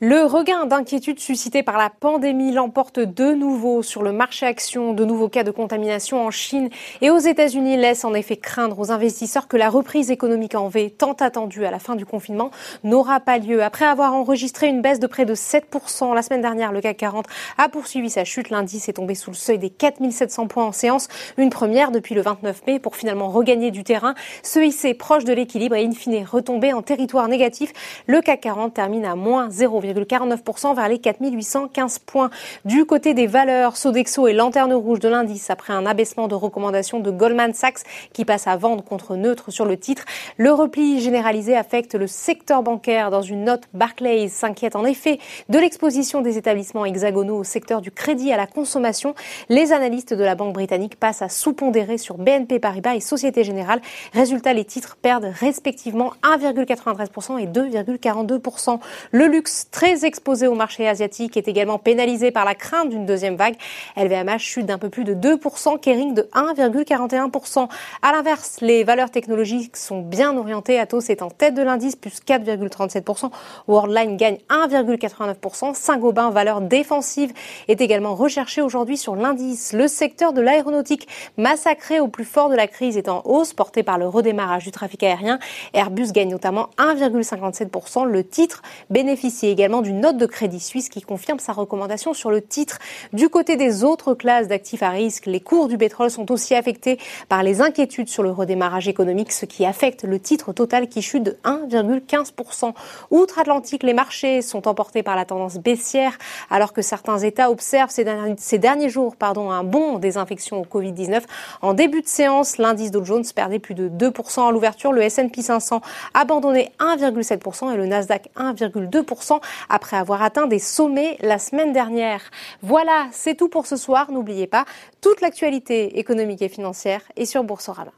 Le regain d'inquiétude suscité par la pandémie l'emporte de nouveau sur le marché action. De nouveaux cas de contamination en Chine et aux États-Unis laissent en effet craindre aux investisseurs que la reprise économique en V, tant attendue à la fin du confinement, n'aura pas lieu. Après avoir enregistré une baisse de près de 7% la semaine dernière, le CAC 40 a poursuivi sa chute. L'indice est tombé sous le seuil des 4700 points en séance, une première depuis le 29 mai pour finalement regagner du terrain, se hisser proche de l'équilibre et in fine retomber en territoire négatif. Le CAC 40 termine à moins 0, 49% vers les 4815 points. Du côté des valeurs, Sodexo et lanterne rouge de l'indice après un abaissement de recommandation de Goldman Sachs qui passe à vendre contre neutre sur le titre. Le repli généralisé affecte le secteur bancaire. Dans une note, Barclays s'inquiète en effet de l'exposition des établissements hexagonaux au secteur du crédit à la consommation. Les analystes de la banque britannique passent à sous-pondérer sur BNP Paribas et Société Générale. Résultat, les titres perdent respectivement 1,93% et 2,42%. Le luxe très exposé au marché asiatique est également pénalisé par la crainte d'une deuxième vague. LVMH chute d'un peu plus de 2%, Kering de 1,41%. À l'inverse, les valeurs technologiques sont bien orientées. Atos est en tête de l'indice, plus 4,37%. Worldline gagne 1,89%. Saint-Gobain, valeur défensive, est également recherché aujourd'hui sur l'indice. Le secteur de l'aéronautique, massacré au plus fort de la crise, est en hausse, porté par le redémarrage du trafic aérien. Airbus gagne notamment 1,57%. Le titre bénéficie également note de Crédit Suisse qui confirme sa recommandation sur le titre. Du côté des autres classes d'actifs à risque, les cours du pétrole sont aussi affectés par les inquiétudes sur le redémarrage économique, ce qui affecte le titre total qui chute de 1,15%. Outre-Atlantique, les marchés sont emportés par la tendance baissière, alors que certains États observent ces derniers, ces derniers jours pardon, un bond des infections au Covid-19. En début de séance, l'indice Dow Jones perdait plus de 2% à l'ouverture, le S&P 500 abandonnait 1,7% et le Nasdaq 1,2% après avoir atteint des sommets la semaine dernière. Voilà, c'est tout pour ce soir. N'oubliez pas, toute l'actualité économique et financière est sur Boursorama.